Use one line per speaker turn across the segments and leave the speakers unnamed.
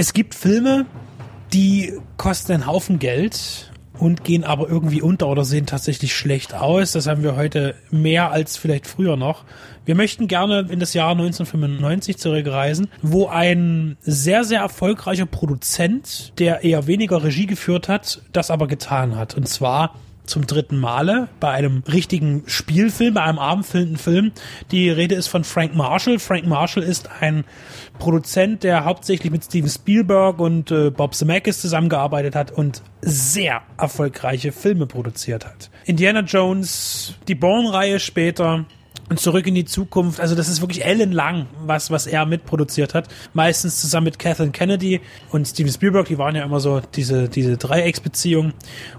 Es gibt Filme, die kosten einen Haufen Geld und gehen aber irgendwie unter oder sehen tatsächlich schlecht aus. Das haben wir heute mehr als vielleicht früher noch. Wir möchten gerne in das Jahr 1995 zurückreisen, wo ein sehr, sehr erfolgreicher Produzent, der eher weniger Regie geführt hat, das aber getan hat. Und zwar zum dritten Male bei einem richtigen Spielfilm, bei einem abendfüllenden Film. Die Rede ist von Frank Marshall. Frank Marshall ist ein Produzent, der hauptsächlich mit Steven Spielberg und äh, Bob Zemeckis zusammengearbeitet hat und sehr erfolgreiche Filme produziert hat. Indiana Jones, die Bourne-Reihe später, und zurück in die Zukunft. Also das ist wirklich ellenlang, was, was er mitproduziert hat. Meistens zusammen mit Kathleen Kennedy und Steven Spielberg. Die waren ja immer so diese, diese Dreiecksbeziehung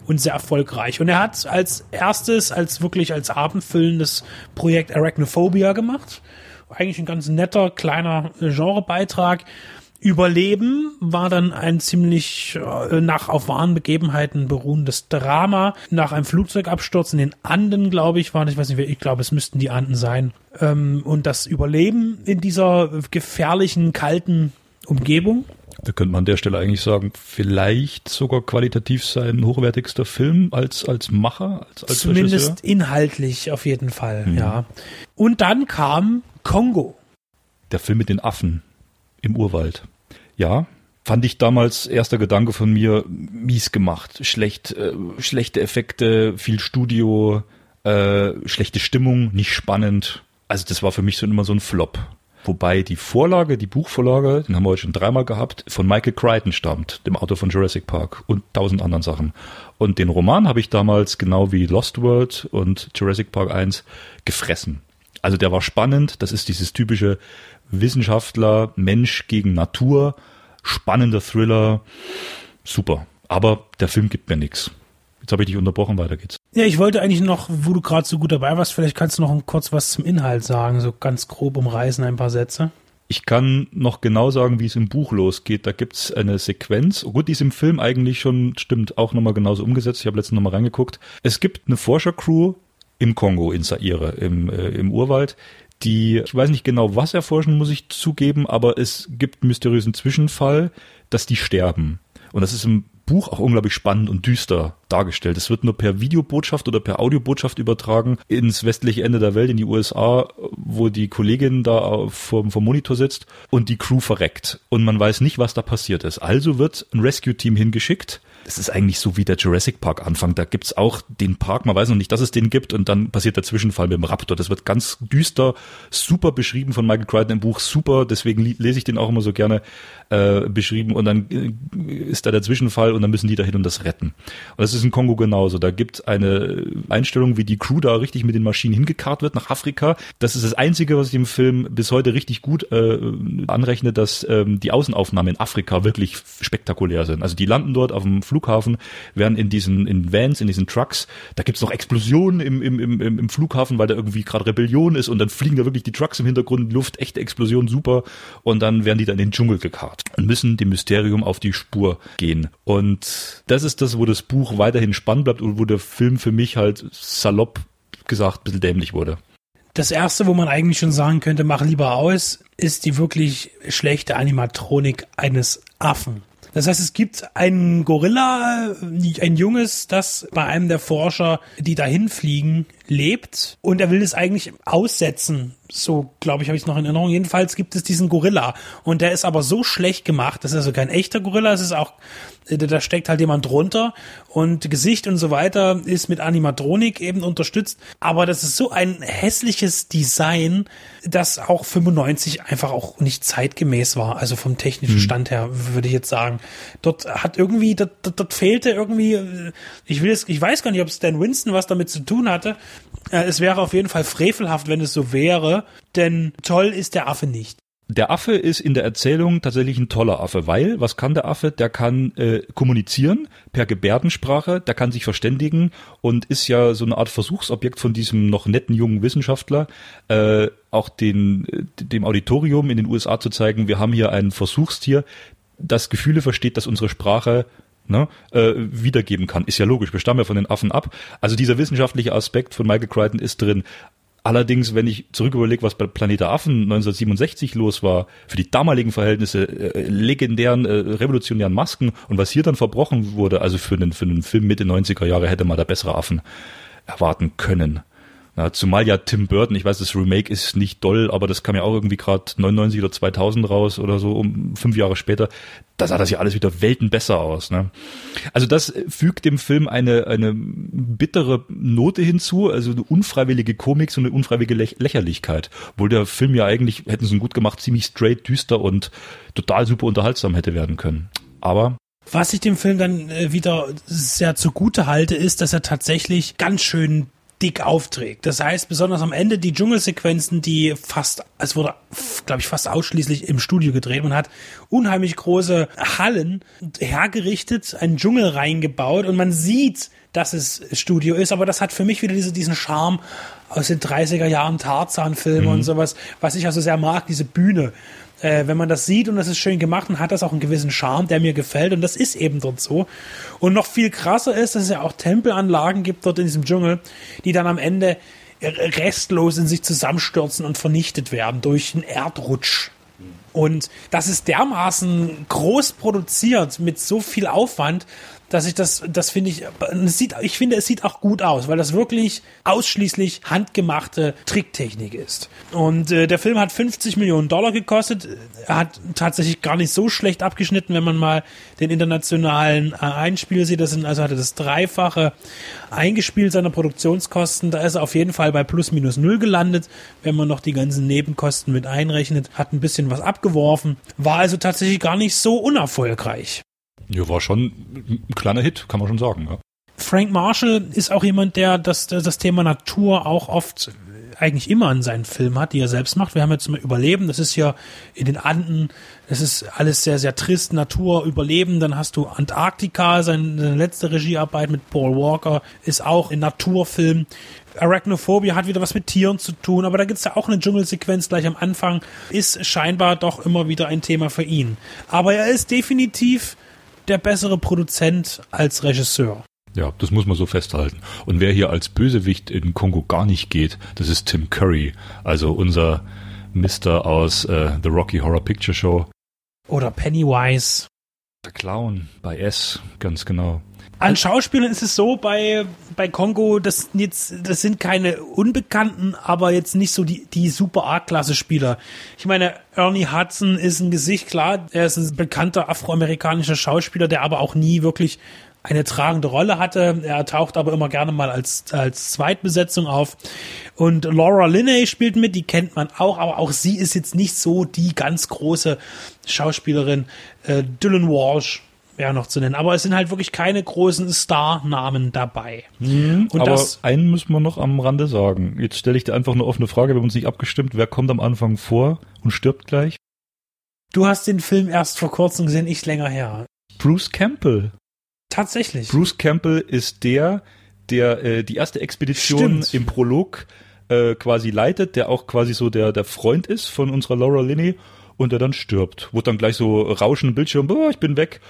und sehr erfolgreich. Und er hat als erstes, als wirklich als abendfüllendes Projekt Arachnophobia gemacht. Eigentlich ein ganz netter, kleiner Genrebeitrag. Überleben war dann ein ziemlich äh, nach auf wahren Begebenheiten beruhendes Drama. Nach einem Flugzeugabsturz in den Anden, glaube ich, waren, ich weiß nicht, ich glaube, es müssten die Anden sein. Ähm, und das Überleben in dieser gefährlichen, kalten Umgebung.
Da könnte man an der Stelle eigentlich sagen, vielleicht sogar qualitativ sein hochwertigster Film als, als Macher, als, als
Zumindest
Regisseur.
inhaltlich auf jeden Fall, mhm. ja. Und dann kam Kongo.
Der Film mit den Affen im Urwald. Ja, fand ich damals erster Gedanke von mir mies gemacht. Schlecht, äh, schlechte Effekte, viel Studio, äh, schlechte Stimmung, nicht spannend. Also das war für mich so immer so ein Flop. Wobei die Vorlage, die Buchvorlage, den haben wir heute schon dreimal gehabt, von Michael Crichton stammt, dem Autor von Jurassic Park und tausend anderen Sachen. Und den Roman habe ich damals genau wie Lost World und Jurassic Park 1 gefressen. Also der war spannend, das ist dieses typische Wissenschaftler, Mensch gegen Natur, spannender Thriller, super. Aber der Film gibt mir nichts. Jetzt habe ich dich unterbrochen, weiter geht's.
Ja, ich wollte eigentlich noch, wo du gerade so gut dabei warst, vielleicht kannst du noch kurz was zum Inhalt sagen, so ganz grob umreißen ein paar Sätze.
Ich kann noch genau sagen, wie es im Buch losgeht. Da gibt's eine Sequenz. Oh gut, die ist im Film eigentlich schon, stimmt, auch nochmal genauso umgesetzt. Ich habe letztens nochmal reingeguckt. Es gibt eine Forschercrew im Kongo, in Zaire, im, äh, im Urwald, die, ich weiß nicht genau, was erforschen, muss ich zugeben, aber es gibt einen mysteriösen Zwischenfall, dass die sterben. Und das ist im Buch auch unglaublich spannend und düster dargestellt. Es wird nur per Videobotschaft oder per Audiobotschaft übertragen ins westliche Ende der Welt, in die USA, wo die Kollegin da vom, vom Monitor sitzt und die Crew verreckt. Und man weiß nicht, was da passiert ist. Also wird ein Rescue-Team hingeschickt, es ist eigentlich so wie der Jurassic Park Anfang. Da gibt's auch den Park, man weiß noch nicht, dass es den gibt und dann passiert der Zwischenfall mit dem Raptor. Das wird ganz düster, super beschrieben von Michael Crichton im Buch, super, deswegen lese ich den auch immer so gerne äh, beschrieben und dann äh, ist da der Zwischenfall und dann müssen die dahin und das retten. Und das ist in Kongo genauso. Da gibt eine Einstellung, wie die Crew da richtig mit den Maschinen hingekarrt wird nach Afrika. Das ist das Einzige, was ich im Film bis heute richtig gut äh, anrechne, dass ähm, die Außenaufnahmen in Afrika wirklich spektakulär sind. Also die landen dort auf dem Flughafen, werden in diesen in Vans, in diesen Trucks, da gibt's noch Explosionen im, im, im, im Flughafen, weil da irgendwie gerade Rebellion ist und dann fliegen da wirklich die Trucks im Hintergrund, Luft, echte Explosion, super. Und dann werden die dann in den Dschungel gekarrt und müssen dem Mysterium auf die Spur gehen. Und das ist das, wo das Buch weiterhin spannend bleibt und wo der Film für mich halt salopp gesagt ein bisschen dämlich wurde.
Das erste, wo man eigentlich schon sagen könnte, mach lieber aus, ist die wirklich schlechte Animatronik eines Affen. Das heißt, es gibt einen Gorilla, ein Junges, das bei einem der Forscher, die dahin fliegen, lebt und er will es eigentlich aussetzen. So, glaube ich, habe ich noch in Erinnerung. Jedenfalls gibt es diesen Gorilla und der ist aber so schlecht gemacht, das ist also kein echter Gorilla, es ist auch da steckt halt jemand drunter und Gesicht und so weiter ist mit Animatronik eben unterstützt. Aber das ist so ein hässliches Design, das auch 95 einfach auch nicht zeitgemäß war. Also vom technischen hm. Stand her würde ich jetzt sagen. Dort hat irgendwie, dort, dort, dort fehlte irgendwie, ich will es, ich weiß gar nicht, ob Stan Winston was damit zu tun hatte. Äh, es wäre auf jeden Fall frevelhaft, wenn es so wäre, denn toll ist der Affe nicht.
der Affe ist in der Erzählung tatsächlich ein toller Affe, weil was kann der Affe? Der kann äh, kommunizieren per Gebärdensprache, der kann sich verständigen und ist ja so eine Art Versuchsobjekt von diesem noch netten jungen Wissenschaftler, äh, auch den, dem Auditorium in den USA zu zeigen, wir haben hier ein Versuchstier, das Gefühle versteht, dass unsere Sprache ne, äh, wiedergeben kann. Ist ja logisch, wir stammen ja von den Affen ab. Also dieser wissenschaftliche Aspekt von Michael Crichton ist drin. Allerdings, wenn ich zurück überlege, was bei Planet der Affen 1967 los war, für die damaligen Verhältnisse äh, legendären, äh, revolutionären Masken und was hier dann verbrochen wurde, also für einen, für einen Film Mitte 90er Jahre hätte man da bessere Affen erwarten können. Ja, zumal ja Tim Burton, ich weiß, das Remake ist nicht doll, aber das kam ja auch irgendwie gerade 99 oder 2000 raus oder so, um fünf Jahre später. Da sah das ja alles wieder Welten besser aus. Ne? Also das fügt dem Film eine, eine bittere Note hinzu, also eine unfreiwillige Komik, so eine unfreiwillige Läch Lächerlichkeit. Obwohl der Film ja eigentlich, hätten sie ihn gut gemacht, ziemlich straight, düster und total super unterhaltsam hätte werden können. Aber
was ich dem Film dann äh, wieder sehr zugute halte, ist, dass er tatsächlich ganz schön dick aufträgt. Das heißt, besonders am Ende die Dschungelsequenzen, die fast, es wurde, glaube ich, fast ausschließlich im Studio gedreht. Man hat unheimlich große Hallen hergerichtet, einen Dschungel reingebaut und man sieht, dass es Studio ist, aber das hat für mich wieder diese, diesen Charme aus den 30er Jahren Tarzan-Filmen mhm. und sowas, was ich also sehr mag, diese Bühne äh, wenn man das sieht und das ist schön gemacht, dann hat das auch einen gewissen Charme, der mir gefällt und das ist eben dort so. Und noch viel krasser ist, dass es ja auch Tempelanlagen gibt dort in diesem Dschungel, die dann am Ende restlos in sich zusammenstürzen und vernichtet werden durch einen Erdrutsch. Und das ist dermaßen groß produziert mit so viel Aufwand, dass ich das, das finde ich, es sieht, ich finde, es sieht auch gut aus, weil das wirklich ausschließlich handgemachte Tricktechnik ist. Und äh, der Film hat 50 Millionen Dollar gekostet. Er hat tatsächlich gar nicht so schlecht abgeschnitten, wenn man mal den internationalen äh, Einspiel sieht. Das sind, also hatte das Dreifache eingespielt seiner Produktionskosten. Da ist er auf jeden Fall bei plus minus null gelandet, wenn man noch die ganzen Nebenkosten mit einrechnet. Hat ein bisschen was abgeworfen. War also tatsächlich gar nicht so unerfolgreich.
Ja, war schon ein kleiner Hit, kann man schon sagen. Ja.
Frank Marshall ist auch jemand, der das, das Thema Natur auch oft eigentlich immer in seinen Filmen hat, die er selbst macht. Wir haben jetzt mal Überleben, das ist ja in den Anden, das ist alles sehr, sehr trist, Natur, Überleben. Dann hast du Antarktika, seine, letzte Regiearbeit mit Paul Walker, ist auch in Naturfilm. Arachnophobia hat wieder was mit Tieren zu tun, aber da gibt's ja auch eine Dschungelsequenz gleich am Anfang, ist scheinbar doch immer wieder ein Thema für ihn. Aber er ist definitiv der bessere Produzent als Regisseur.
Ja, das muss man so festhalten. Und wer hier als Bösewicht in Kongo gar nicht geht, das ist Tim Curry, also unser Mister aus äh, The Rocky Horror Picture Show.
Oder Pennywise.
Der Clown bei S, ganz genau.
An Schauspielern ist es so bei, bei Kongo, das, jetzt, das sind keine Unbekannten, aber jetzt nicht so die, die super A-Klasse-Spieler. Ich meine, Ernie Hudson ist ein Gesicht, klar, er ist ein bekannter afroamerikanischer Schauspieler, der aber auch nie wirklich eine tragende Rolle hatte. Er taucht aber immer gerne mal als, als Zweitbesetzung auf. Und Laura Linney spielt mit, die kennt man auch, aber auch sie ist jetzt nicht so die ganz große Schauspielerin. Äh, Dylan Walsh wäre noch zu nennen. Aber es sind halt wirklich keine großen Star-Namen dabei.
Mhm, und aber das, einen müssen wir noch am Rande sagen. Jetzt stelle ich dir einfach eine offene Frage, wir haben uns nicht abgestimmt. Wer kommt am Anfang vor und stirbt gleich?
Du hast den Film erst vor kurzem gesehen, ich länger her.
Bruce Campbell.
Tatsächlich.
Bruce Campbell ist der, der äh, die erste Expedition Stimmt. im Prolog äh, quasi leitet, der auch quasi so der, der Freund ist von unserer Laura Linney und der dann stirbt. Wurde dann gleich so rauschen im Bildschirm, boah, ich bin weg.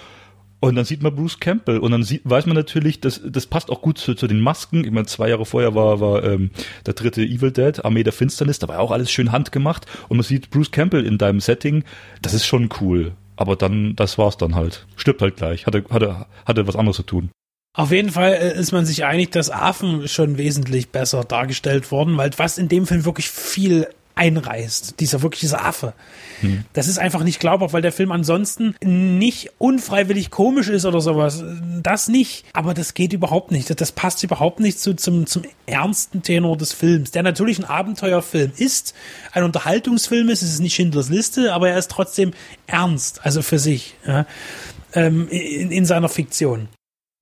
Und dann sieht man Bruce Campbell und dann sieht, weiß man natürlich, dass das passt auch gut zu, zu den Masken. Ich meine, zwei Jahre vorher war, war ähm, der dritte Evil Dead, Armee der Finsternis, da war ja auch alles schön handgemacht und man sieht Bruce Campbell in deinem Setting, das ist schon cool. Aber dann, das war's dann halt. Stirbt halt gleich, hatte, hatte, hatte was anderes zu tun.
Auf jeden Fall äh, ist man sich einig, dass Affen schon wesentlich besser dargestellt worden, weil was in dem Film wirklich viel einreißt. Dieser wirklich dieser Affe. Hm. Das ist einfach nicht glaubhaft, weil der Film ansonsten nicht unfreiwillig komisch ist oder sowas. Das nicht. Aber das geht überhaupt nicht. Das, das passt überhaupt nicht zu, zum, zum ernsten Tenor des Films, der natürlich ein Abenteuerfilm ist, ein Unterhaltungsfilm ist. Es ist nicht Schindlers Liste, aber er ist trotzdem ernst, also für sich, ja, ähm, in, in seiner Fiktion.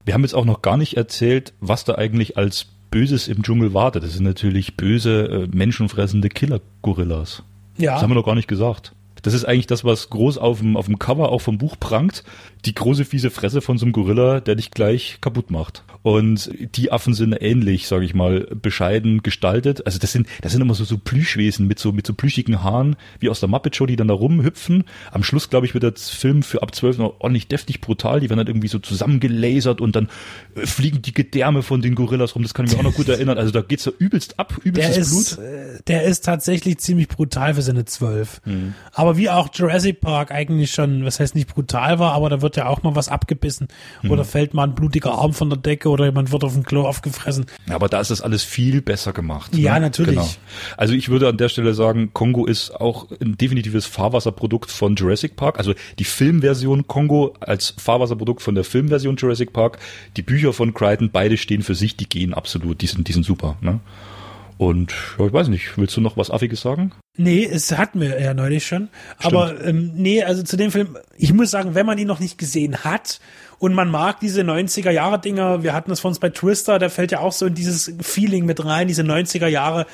Wir haben jetzt auch noch gar nicht erzählt, was da eigentlich als Böses im Dschungel wartet. Das sind natürlich böse, äh, menschenfressende Killer-Gorillas. Ja. Das haben wir noch gar nicht gesagt. Das ist eigentlich das, was groß auf dem, auf dem Cover auch vom Buch prangt. Die große fiese Fresse von so einem Gorilla, der dich gleich kaputt macht. Und die Affen sind ähnlich, sage ich mal, bescheiden gestaltet. Also das sind, das sind immer so, so Plüschwesen mit so, mit so plüschigen Haaren, wie aus der Muppet Show, die dann da rumhüpfen. Am Schluss, glaube ich, wird der Film für ab 12 noch ordentlich deftig brutal. Die werden dann irgendwie so zusammengelasert und dann äh, fliegen die Gedärme von den Gorillas rum. Das kann ich mir auch noch gut erinnern. Also da geht's ja übelst ab, übelstes
der ist,
Blut.
äh, Der ist tatsächlich ziemlich brutal für seine zwölf.
Mhm.
Aber wie auch Jurassic Park eigentlich schon, was heißt nicht brutal war, aber da wird ja auch mal was abgebissen.
Mhm.
Oder fällt mal ein blutiger Arm von der Decke oder jemand wird auf dem Klo aufgefressen.
Aber da ist das alles viel besser gemacht. ne?
Ja, natürlich.
Also ich würde an der Stelle sagen, Kongo ist auch ein definitives Fahrwasserprodukt von Jurassic Park. Also die Filmversion Kongo als Fahrwasserprodukt von der Filmversion Jurassic Park. Die Bücher von Crichton, beide stehen für sich, die gehen absolut, die sind, die sind super. Ne? Und ja, ich weiß nicht, willst du noch was Affiges sagen?
Nee, es hatten wir ja neulich schon. Aber ähm, nee, also zu dem Film, ich muss sagen, wenn man ihn noch nicht gesehen hat und man mag diese 90er Jahre Dinger, wir hatten das von uns bei Twister, der fällt ja auch so in dieses Feeling mit rein, diese 90er Jahre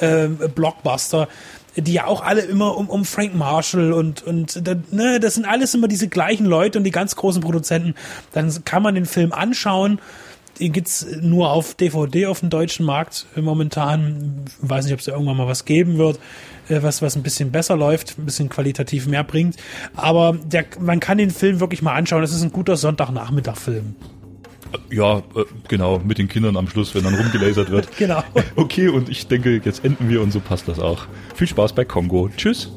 ähm, Blockbuster, die ja auch alle immer um, um Frank Marshall und, und da, ne, das sind alles immer diese gleichen Leute und die ganz großen Produzenten. Dann kann man den Film anschauen. Den gibt's nur auf DVD auf dem deutschen Markt äh, momentan. Weiß nicht, ob es da irgendwann mal was geben wird, äh, was, was ein bisschen besser läuft, ein bisschen qualitativ mehr bringt. Aber der, man kann den Film wirklich mal anschauen. Das ist ein guter Sonntagnachmittag-Film.
Ja, äh, genau, mit den Kindern am Schluss, wenn dann rumgelasert wird.
Genau.
Okay, und ich denke, jetzt enden wir und so passt das auch. Viel Spaß bei Kongo. Tschüss.